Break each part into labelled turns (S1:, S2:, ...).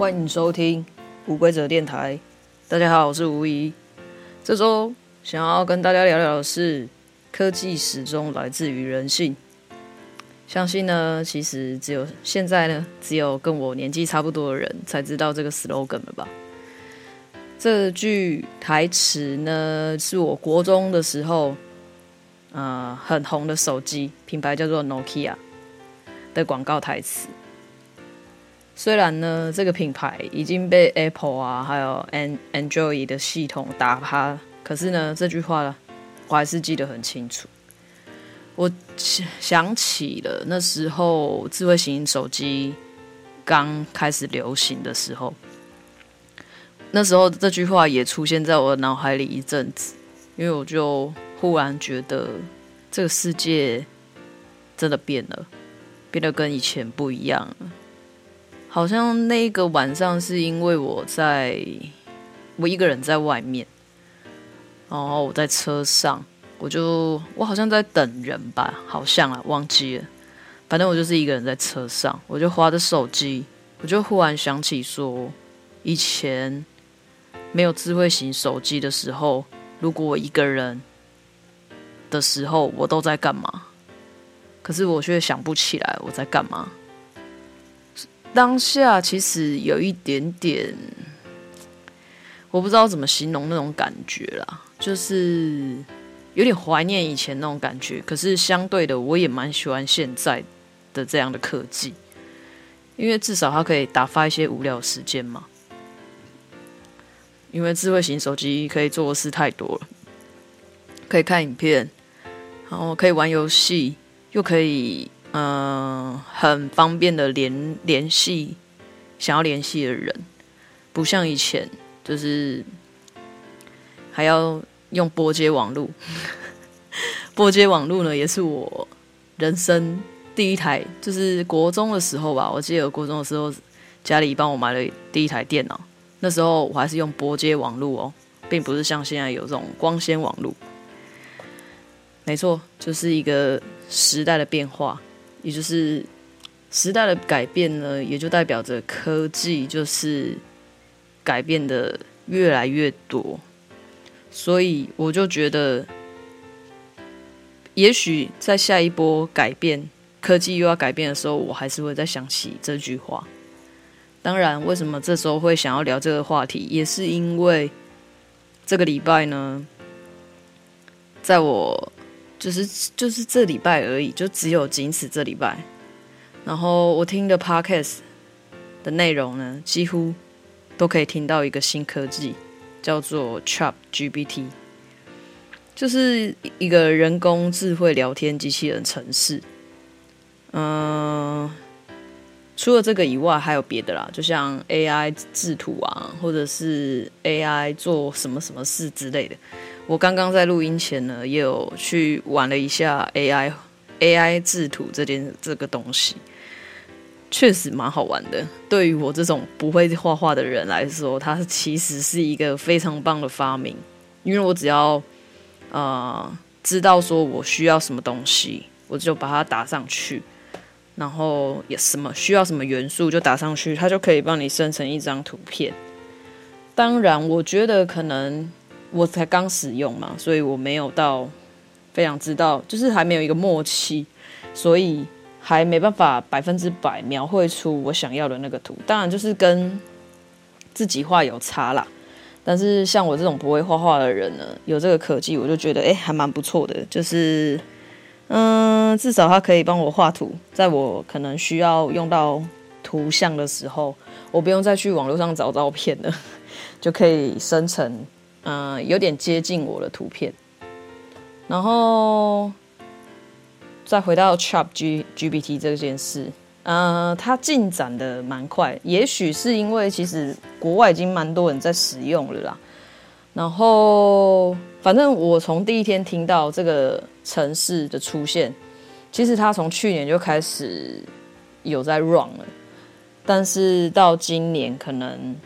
S1: 欢迎收听无规则电台。大家好，我是吴怡。这周想要跟大家聊聊的是，科技始终来自于人性。相信呢，其实只有现在呢，只有跟我年纪差不多的人才知道这个 slogan 了吧？这句台词呢，是我国中的时候，呃，很红的手机品牌叫做 Nokia 的广告台词。虽然呢，这个品牌已经被 Apple 啊，还有 Android 的系统打趴，可是呢，这句话呢，我还是记得很清楚。我想起了那时候智慧型手机刚开始流行的时候，那时候这句话也出现在我脑海里一阵子，因为我就忽然觉得这个世界真的变了，变得跟以前不一样了。好像那个晚上是因为我在，我一个人在外面，然后我在车上，我就我好像在等人吧，好像啊，忘记了，反正我就是一个人在车上，我就划着手机，我就忽然想起说，以前没有智慧型手机的时候，如果我一个人的时候，我都在干嘛？可是我却想不起来我在干嘛。当下其实有一点点，我不知道怎么形容那种感觉啦，就是有点怀念以前那种感觉。可是相对的，我也蛮喜欢现在的这样的科技，因为至少它可以打发一些无聊时间嘛。因为智慧型手机可以做的事太多了，可以看影片，然后可以玩游戏，又可以。嗯、很方便的联联系想要联系的人，不像以前，就是还要用拨接网络。拨接网络呢，也是我人生第一台，就是国中的时候吧。我记得国中的时候，家里帮我买了第一台电脑，那时候我还是用拨接网络哦，并不是像现在有这种光纤网络。没错，就是一个时代的变化。也就是时代的改变呢，也就代表着科技就是改变的越来越多，所以我就觉得，也许在下一波改变，科技又要改变的时候，我还是会再想起这句话。当然，为什么这时候会想要聊这个话题，也是因为这个礼拜呢，在我。就是就是这礼拜而已，就只有仅此这礼拜。然后我听的 podcast 的内容呢，几乎都可以听到一个新科技，叫做 ChatGPT，就是一个人工智慧聊天机器人程式。嗯，除了这个以外，还有别的啦，就像 AI 制图啊，或者是 AI 做什么什么事之类的。我刚刚在录音前呢，也有去玩了一下 AI AI 制图这件这个东西，确实蛮好玩的。对于我这种不会画画的人来说，它其实是一个非常棒的发明。因为我只要呃知道说我需要什么东西，我就把它打上去，然后也什么需要什么元素就打上去，它就可以帮你生成一张图片。当然，我觉得可能。我才刚使用嘛，所以我没有到非常知道，就是还没有一个默契，所以还没办法百分之百描绘出我想要的那个图。当然，就是跟自己画有差啦。但是像我这种不会画画的人呢，有这个科技，我就觉得哎，还蛮不错的。就是嗯，至少它可以帮我画图，在我可能需要用到图像的时候，我不用再去网络上找照片了，就可以生成。嗯、有点接近我的图片，然后再回到 Chat G GPT 这件事，呃，它进展的蛮快，也许是因为其实国外已经蛮多人在使用了啦。然后，反正我从第一天听到这个城市的出现，其实它从去年就开始有在 run 了，但是到今年可能。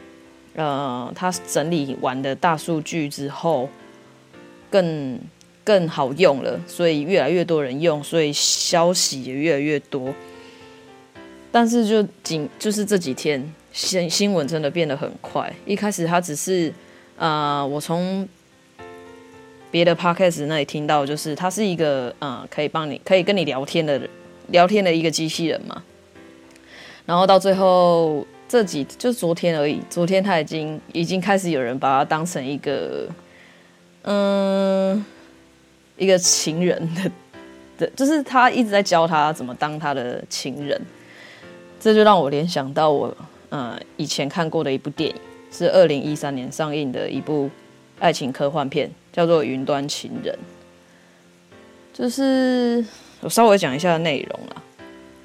S1: 呃，他整理完的大数据之后，更更好用了，所以越来越多人用，所以消息也越来越多。但是就仅就是这几天新新闻真的变得很快。一开始他只是，呃，我从别的 podcast 那里听到，就是他是一个，呃，可以帮你可以跟你聊天的聊天的一个机器人嘛。然后到最后这几就昨天而已，昨天他已经已经开始有人把他当成一个，嗯，一个情人的的，就是他一直在教他怎么当他的情人。这就让我联想到我，呃，以前看过的一部电影，是二零一三年上映的一部爱情科幻片，叫做《云端情人》。就是我稍微讲一下内容啦，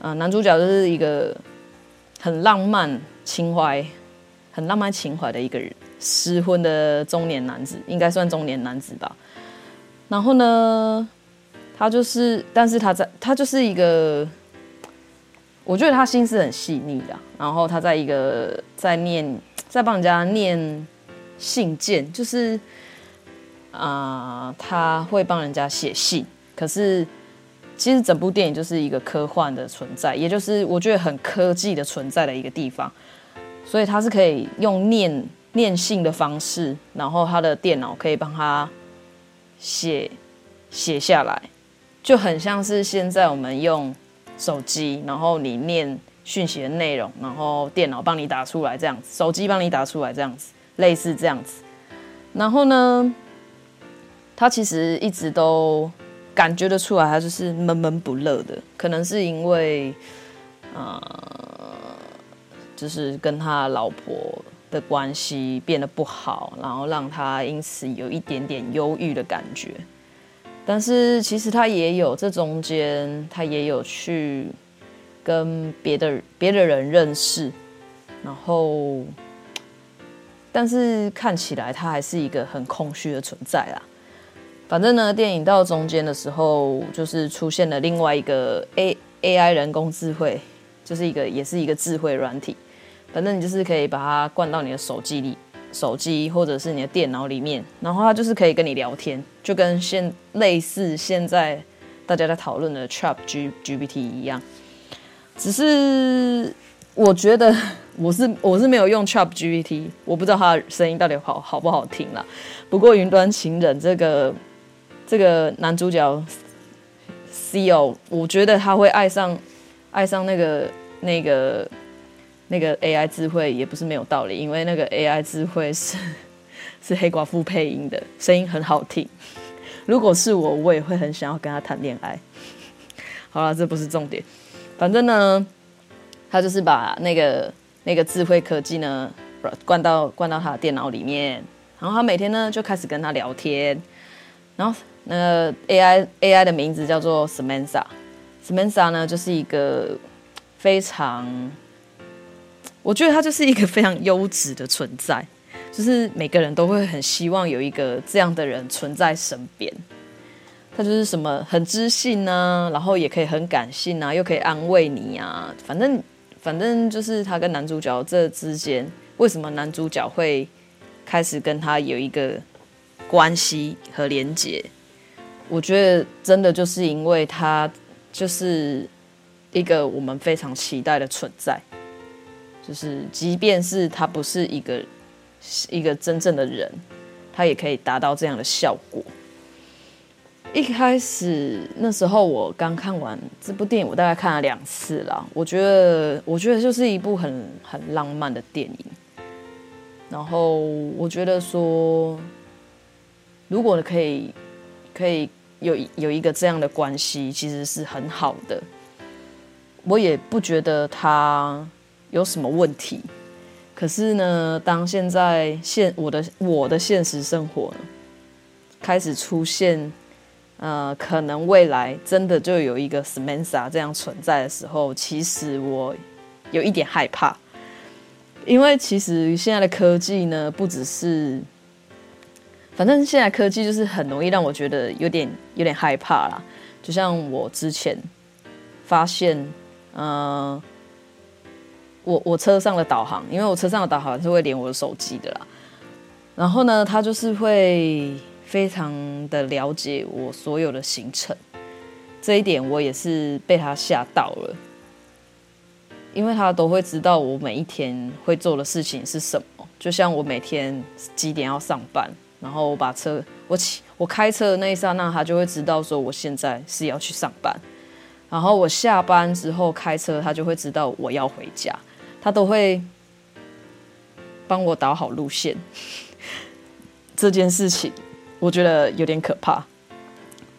S1: 啊、男主角就是一个很浪漫情怀、很浪漫情怀的一个人，失婚的中年男子，应该算中年男子吧。然后呢，他就是，但是他在，他就是一个。我觉得他心思很细腻的，然后他在一个在念，在帮人家念信件，就是啊、他会帮人家写信。可是其实整部电影就是一个科幻的存在，也就是我觉得很科技的存在的一个地方。所以他是可以用念念信的方式，然后他的电脑可以帮他写写下来，就很像是现在我们用。手机，然后你念讯息的内容，然后电脑帮你打出来，这样子，手机帮你打出来，这样子，类似这样子。然后呢，他其实一直都感觉得出来，他就是闷闷不乐的，可能是因为，呃，就是跟他老婆的关系变得不好，然后让他因此有一点点忧郁的感觉。但是其实他也有这中间，他也有去跟别的别的人认识，然后，但是看起来他还是一个很空虚的存在啦。反正呢，电影到中间的时候，就是出现了另外一个 A AI 人工智慧，就是一个也是一个智慧软体。反正你就是可以把它灌到你的手机里。手机或者是你的电脑里面，然后它就是可以跟你聊天，就跟现类似现在大家在讨论的 Chat G GPT 一样。只是我觉得 我是我是没有用 Chat GPT，我不知道它的声音到底好好不好听啦。不过云端情人这个这个男主角，C.O，我觉得他会爱上爱上那个那个。那个 AI 智慧也不是没有道理，因为那个 AI 智慧是 是黑寡妇配音的，声音很好听。如果是我，我也会很想要跟他谈恋爱。好了，这不是重点，反正呢，他就是把那个那个智慧科技呢灌到灌到他的电脑里面，然后他每天呢就开始跟他聊天，然后那个 AI AI 的名字叫做 Samantha，Samantha 呢就是一个非常。我觉得他就是一个非常优质的存在，就是每个人都会很希望有一个这样的人存在身边。他就是什么很知性啊，然后也可以很感性啊，又可以安慰你啊。反正反正就是他跟男主角这之间，为什么男主角会开始跟他有一个关系和连结？我觉得真的就是因为他就是一个我们非常期待的存在。就是，即便是他不是一个一个真正的人，他也可以达到这样的效果。一开始那时候我刚看完这部电影，我大概看了两次了。我觉得，我觉得就是一部很很浪漫的电影。然后我觉得说，如果可以可以有有一个这样的关系，其实是很好的。我也不觉得他。有什么问题？可是呢，当现在现我的我的现实生活，开始出现，呃，可能未来真的就有一个 Samantha 这样存在的时候，其实我有一点害怕，因为其实现在的科技呢，不只是，反正现在科技就是很容易让我觉得有点有点害怕啦。就像我之前发现，嗯、我我车上的导航，因为我车上的导航是会连我的手机的啦。然后呢，他就是会非常的了解我所有的行程，这一点我也是被他吓到了。因为他都会知道我每一天会做的事情是什么。就像我每天几点要上班，然后我把车我骑我开车的那一刹那，他就会知道说我现在是要去上班。然后我下班之后开车，他就会知道我要回家，他都会帮我导好路线。这件事情我觉得有点可怕。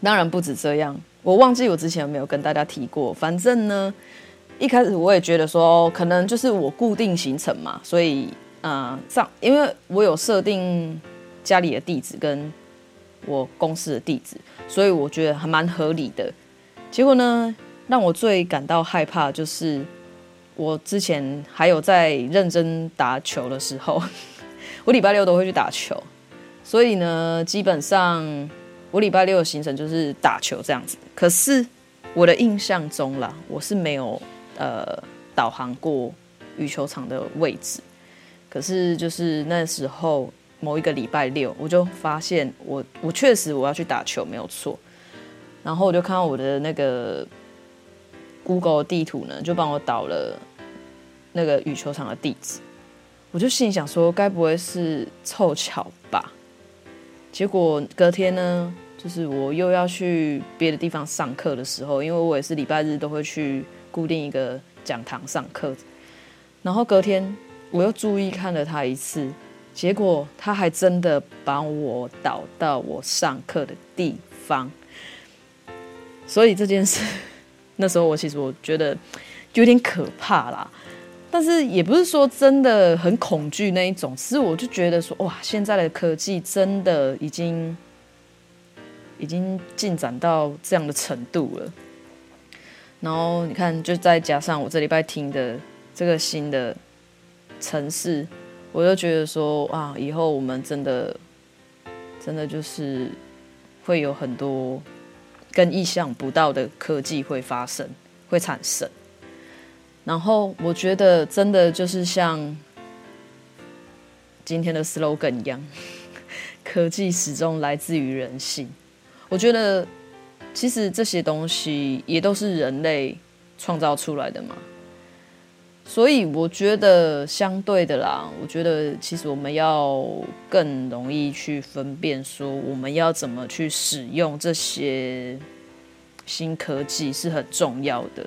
S1: 当然不止这样，我忘记我之前有没有跟大家提过。反正呢，一开始我也觉得说，可能就是我固定行程嘛，所以。嗯，上，因为我有设定家里的地址跟我公司的地址，所以我觉得还蛮合理的。结果呢，让我最感到害怕就是我之前还有在认真打球的时候，我礼拜六都会去打球，所以呢，基本上我礼拜六的行程就是打球这样子。可是我的印象中啦，我是没有呃导航过羽球场的位置。可是就是那时候某一个礼拜六，我就发现我我确实我要去打球没有错，然后我就看到我的那个 Google 地图呢，就帮我导了那个羽球场的地址，我就心里想说，该不会是凑巧吧？结果隔天呢，就是我又要去别的地方上课的时候，因为我也是礼拜日都会去固定一个讲堂上课，然后隔天。我又注意看了他一次，结果他还真的把我导到我上课的地方。所以这件事，那时候我其实我觉得有点可怕啦，但是也不是说真的很恐惧那一种，是我就觉得说哇，现在的科技真的已经已经进展到这样的程度了。然后你看，就再加上我这礼拜听的这个新的。城市，我就觉得说啊，以后我们真的，真的就是会有很多跟意想不到的科技会发生，会产生。然后我觉得真的就是像今天的 slogan 一样，科技始终来自于人性。我觉得其实这些东西也都是人类创造出来的嘛。所以我觉得相对的啦，我觉得其实我们要更容易去分辨，说我们要怎么去使用这些新科技是很重要的。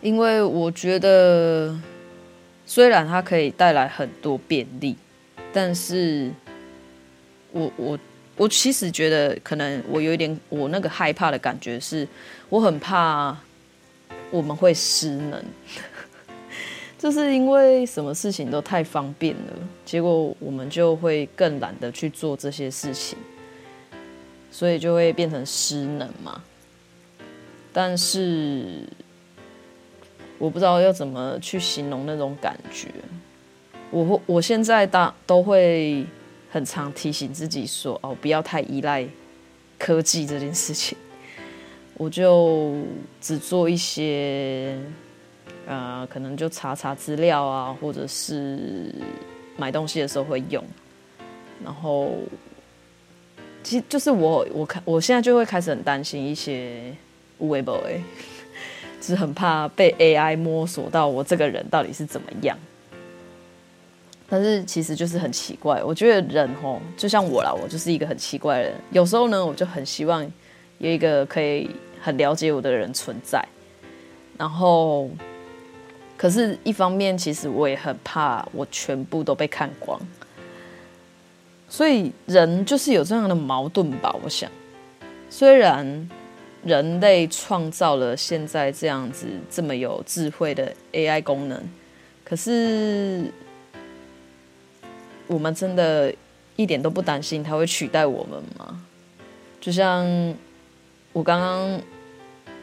S1: 因为我觉得虽然它可以带来很多便利，但是我我我其实觉得可能我有一点我那个害怕的感觉是，我很怕。我们会失能，就是因为什么事情都太方便了，结果我们就会更懒得去做这些事情，所以就会变成失能嘛。但是我不知道要怎么去形容那种感觉。我我现在大都会很常提醒自己说：“哦，不要太依赖科技这件事情。”我就只做一些，呃，可能就查查资料啊，或者是买东西的时候会用。然后，其实就是我，我看我现在就会开始很担心一些有的没的，只是很怕被 AI 摸索到我这个人到底是怎么样。但是其实就是很奇怪，我觉得人吼，就像我啦，我就是一个很奇怪的人。有时候呢，我就很希望有一个可以。很了解我的人存在，然后，可是，一方面，其实我也很怕我全部都被看光，所以人就是有这样的矛盾吧。我想，虽然人类创造了现在这样子这么有智慧的 AI 功能，可是我们真的一点都不担心它会取代我们吗？就像。我刚刚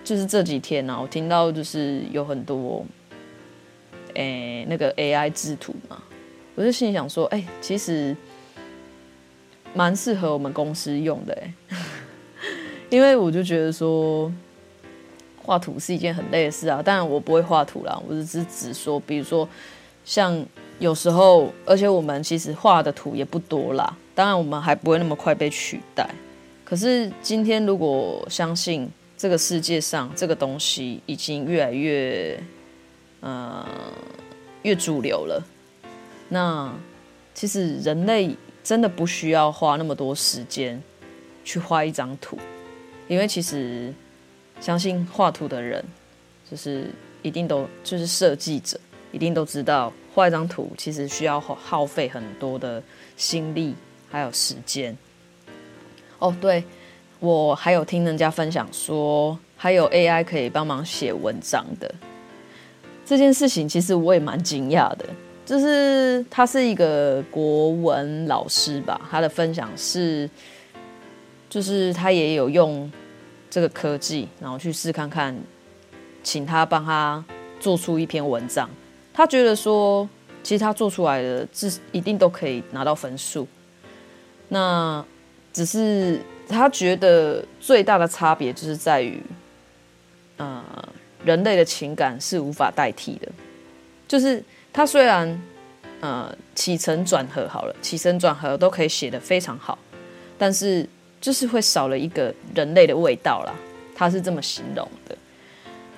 S1: 就是这几天呢、啊，我听到就是有很多，诶、那个 AI 制图嘛，我就心里想说，哎、其实蛮适合我们公司用的，哎，因为我就觉得说，画图是一件很累的事啊。当然我不会画图啦，我只是指说，比如说像有时候，而且我们其实画的图也不多啦，当然我们还不会那么快被取代。可是今天，如果相信这个世界上这个东西已经越来越呃越主流了。那其实人类真的不需要花那么多时间去画一张图，因为其实相信画图的人，就是一定都就是设计者，一定都知道画一张图其实需要耗费很多的心力还有时间。哦，对，我还有听人家分享说，还有 AI 可以帮忙写文章的这件事情，其实我也蛮惊讶的。就是他是一个国文老师吧，他的分享是，就是他也有用这个科技，然后去试看看，请他帮他做出一篇文章。他觉得说，其实他做出来的字一定都可以拿到分数。那只是他觉得最大的差别就是在于，呃，人类的情感是无法代替的，就是。他虽然，呃，起承转合好了，起承转合都可以写得非常好，但是就是会少了一个人类的味道啦。他是这么形容的。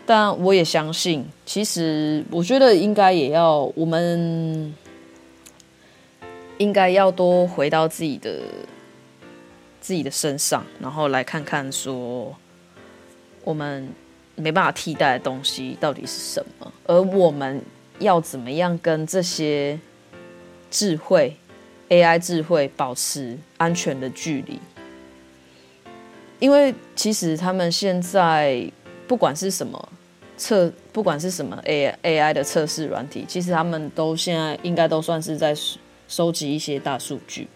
S1: 但我也相信，其实我觉得应该也要，我们应该要多回到自己的自己的身上，然后来看看说，我们没办法替代的东西到底是什么，而我们。要怎么样跟这些智慧 AI 智慧保持安全的距离？因为其实他们现在不管是什么测，不管是什么 AI AI 的测试软体，其实他们都现在应该都算是在收集一些大数据。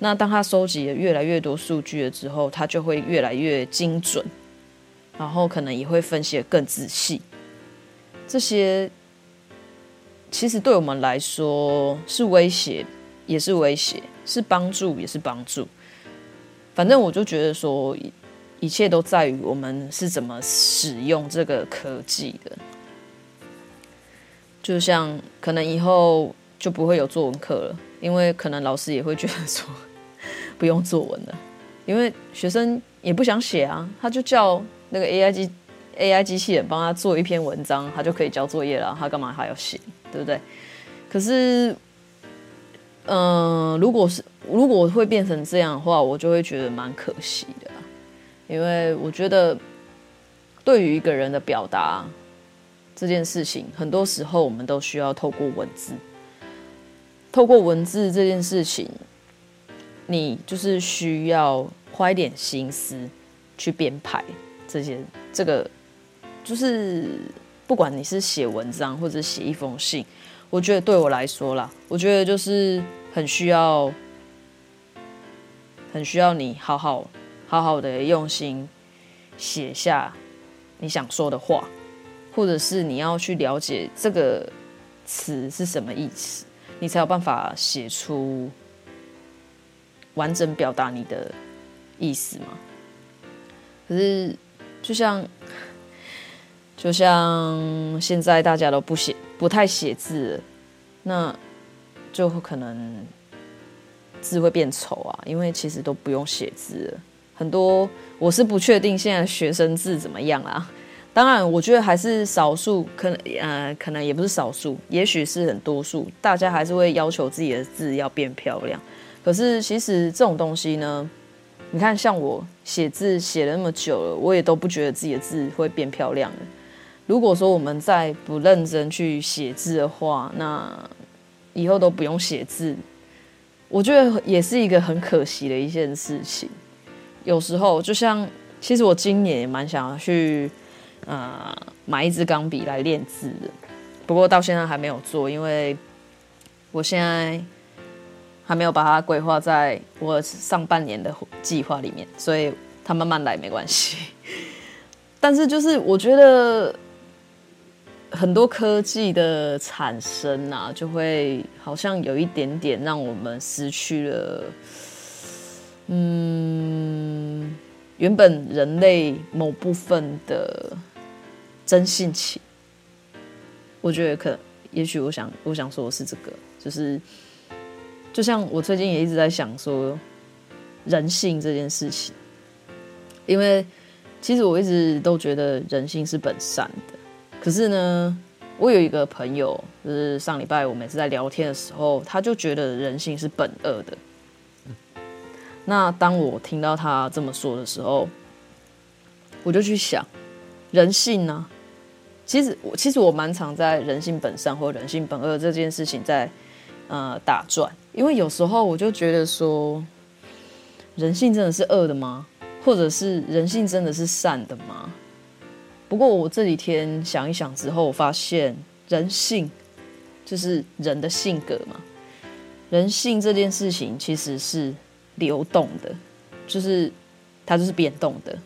S1: 那当他收集了越来越多数据了之后，他就会越来越精准，然后可能也会分析得更仔细。这些。其实对我们来说是威胁，也是威胁；是帮助，也是帮助。反正我就觉得说，一切都在于我们是怎么使用这个科技的。就像可能以后就不会有作文课了，因为可能老师也会觉得说不用作文了，因为学生也不想写啊，他就叫那个 AI 机 AI 机器人帮他做一篇文章，他就可以交作业了，他干嘛还要写？对不对？可是，嗯、如果是如果会变成这样的话，我就会觉得蛮可惜的，因为我觉得对于一个人的表达这件事情，很多时候我们都需要透过文字，透过文字这件事情，你就是需要花一点心思去编排这些，这个就是。不管你是写文章或者写一封信，我觉得对我来说啦，我觉得就是很需要，很需要你好好好好的用心写下你想说的话，或者是你要去了解这个词是什么意思，你才有办法写出完整表达你的意思嘛。可是就像。就像现在大家都不写，不太写字，那就可能字会变丑啊。因为其实都不用写字，很多我是不确定现在学生字怎么样啊。当然，我觉得还是少数，可能呃，可能也不是少数，也许是很多数，大家还是会要求自己的字要变漂亮。可是其实这种东西呢，你看，像我写字写了那么久了，我也都不觉得自己的字会变漂亮了。如果说我们再不认真去写字的话，那以后都不用写字，我觉得也是一个很可惜的一件事情。有时候，就像其实我今年也蛮想要去，呃，买一支钢笔来练字的，不过到现在还没有做，因为我现在还没有把它规划在我上半年的计划里面，所以它慢慢来没关系。但是就是我觉得。很多科技的产生啊，就会好像有一点点让我们失去了，嗯，原本人类某部分的真性情。我觉得可，也许我想，我想说的是这个，就是，就像我最近也一直在想说，人性这件事情，因为其实我一直都觉得人性是本善的。可是呢，我有一个朋友，就是上礼拜我每次在聊天的时候，他就觉得人性是本恶的。那当我听到他这么说的时候，我就去想，人性呢？其实我其实我蛮常在人性本善或人性本恶这件事情在呃打转，因为有时候我就觉得说，人性真的是恶的吗？或者是人性真的是善的吗？不过我这几天想一想之后，我发现人性就是人的性格嘛。人性这件事情其实是流动的，就是它就是变动的，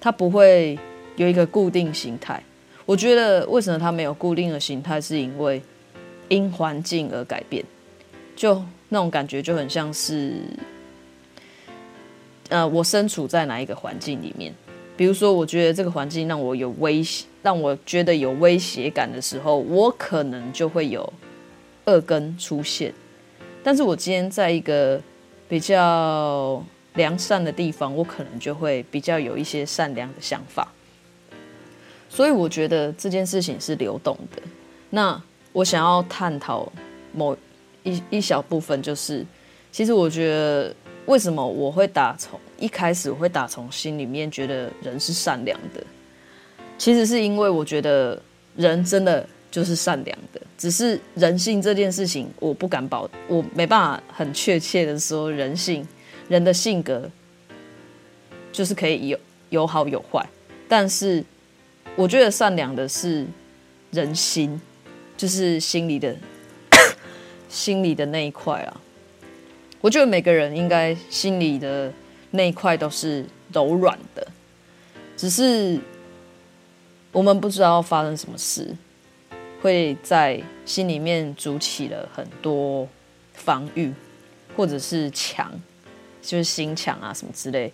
S1: 它不会有一个固定形态。我觉得为什么它没有固定的形态，是因为因环境而改变，就那种感觉就很像是，呃，我身处在哪一个环境里面。比如说，我觉得这个环境让我有威胁，让我觉得有威胁感的时候，我可能就会有恶根出现。但是我今天在一个比较良善的地方，我可能就会比较有一些善良的想法。所以我觉得这件事情是流动的。那我想要探讨某一一小部分，就是其实我觉得。为什么我会打从一开始我会打从心里面觉得人是善良的？其实是因为我觉得人真的就是善良的，只是人性这件事情我不敢保，我没办法很确切的说人性，人的性格就是可以有有好有坏，但是我觉得善良的是人心，就是心里的 心里的那一块啊。我觉得每个人应该心里的那一块都是柔软的，只是我们不知道发生什么事，会在心里面筑起了很多防御，或者是墙，就是心墙啊什么之类，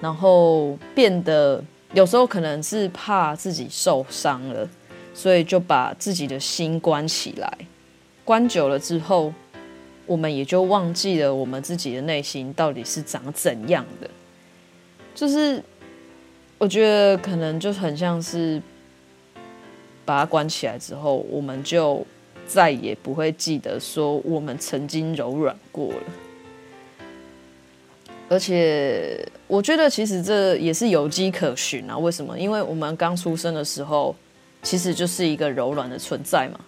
S1: 然后变得有时候可能是怕自己受伤了，所以就把自己的心关起来，关久了之后。我们也就忘记了我们自己的内心到底是长怎样的，就是我觉得可能就很像是把它关起来之后，我们就再也不会记得说我们曾经柔软过了。而且我觉得其实这也是有迹可循啊。为什么？因为我们刚出生的时候，其实就是一个柔软的存在嘛。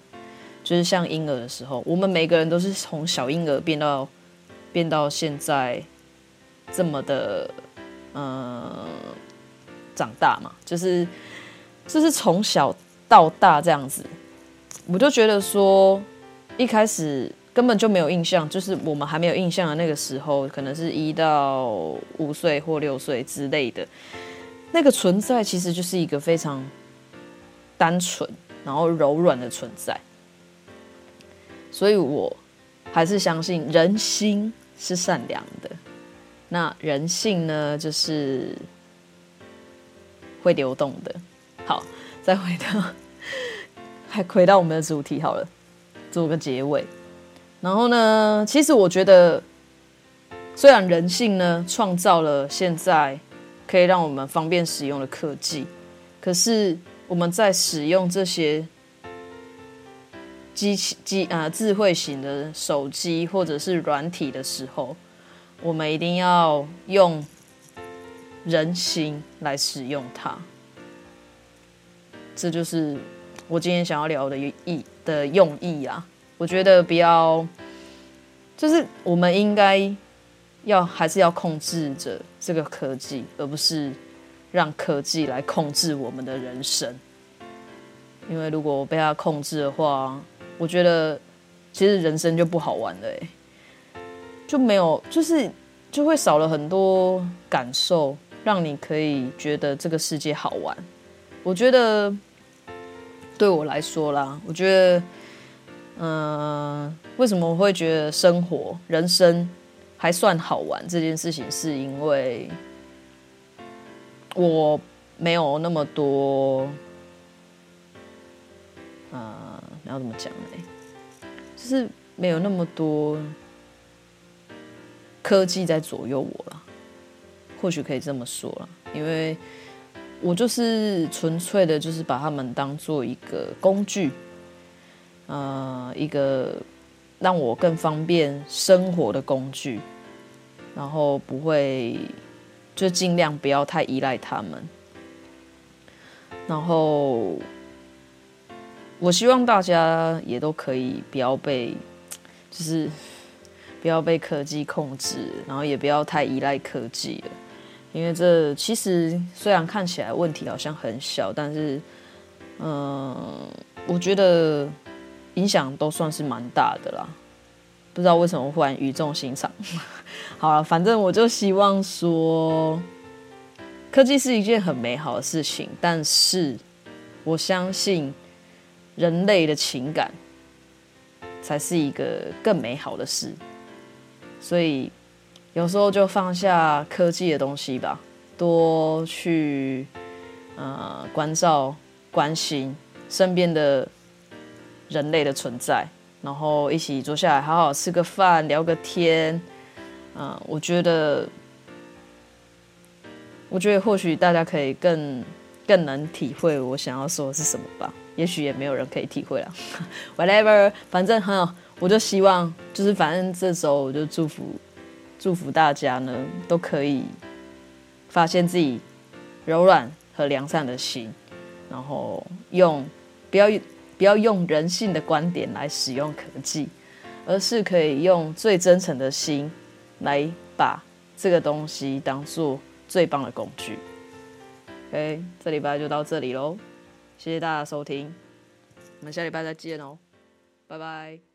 S1: 就是像婴儿的时候，我们每个人都是从小婴儿变到变到现在这么的，呃，长大嘛，就是就是从小到大这样子。我就觉得说，一开始根本就没有印象，就是我们还没有印象的那个时候，可能是一到五岁或六岁之类的，那个存在其实就是一个非常单纯然后柔软的存在。所以，我还是相信人心是善良的。那人性呢，就是会流动的。好，再回到，还回到我们的主题好了，做个结尾。然后呢，其实我觉得，虽然人性呢创造了现在可以让我们方便使用的科技，可是我们在使用这些。机器机呃智慧型的手机或者是软体的时候，我们一定要用人心来使用它。这就是我今天想要聊的意的用意啊！我觉得不要，就是我们应该要还是要控制着这个科技，而不是让科技来控制我们的人生。因为如果我被它控制的话，我觉得其实人生就不好玩了，哎，就没有，就是就会少了很多感受，让你可以觉得这个世界好玩。我觉得对我来说啦，我觉得，嗯、为什么我会觉得生活、人生还算好玩这件事情，是因为我没有那么多，嗯、呃。要怎么讲呢？就是没有那么多科技在左右我了，或许可以这么说了，因为我就是纯粹的，就是把他们当做一个工具，呃一个让我更方便生活的工具，然后不会就尽量不要太依赖他们。然后我希望大家也都可以不要被，就是不要被科技控制，然后也不要太依赖科技了。因为这其实虽然看起来问题好像很小，但是，嗯、我觉得影响都算是蛮大的啦。不知道为什么忽然语重心长。好了，反正我就希望说，科技是一件很美好的事情，但是我相信人类的情感才是一个更美好的事，所以。有时候就放下科技的东西吧，多去呃关照、关心身边的人类的存在，然后一起坐下来好好吃个饭、聊个天。嗯、我觉得，我觉得或许大家可以更更能体会我想要说的是什么吧。也许也没有人可以体会了，whatever，反正很好，我就希望就是反正这周我就祝福。祝福大家呢，都可以发现自己柔软和良善的心，然后用不要不要用人性的观点来使用科技，而是可以用最真诚的心来把这个东西当做最棒的工具。OK，这礼拜就到这里喽，谢谢大家收听，我们下礼拜再见哦，拜拜。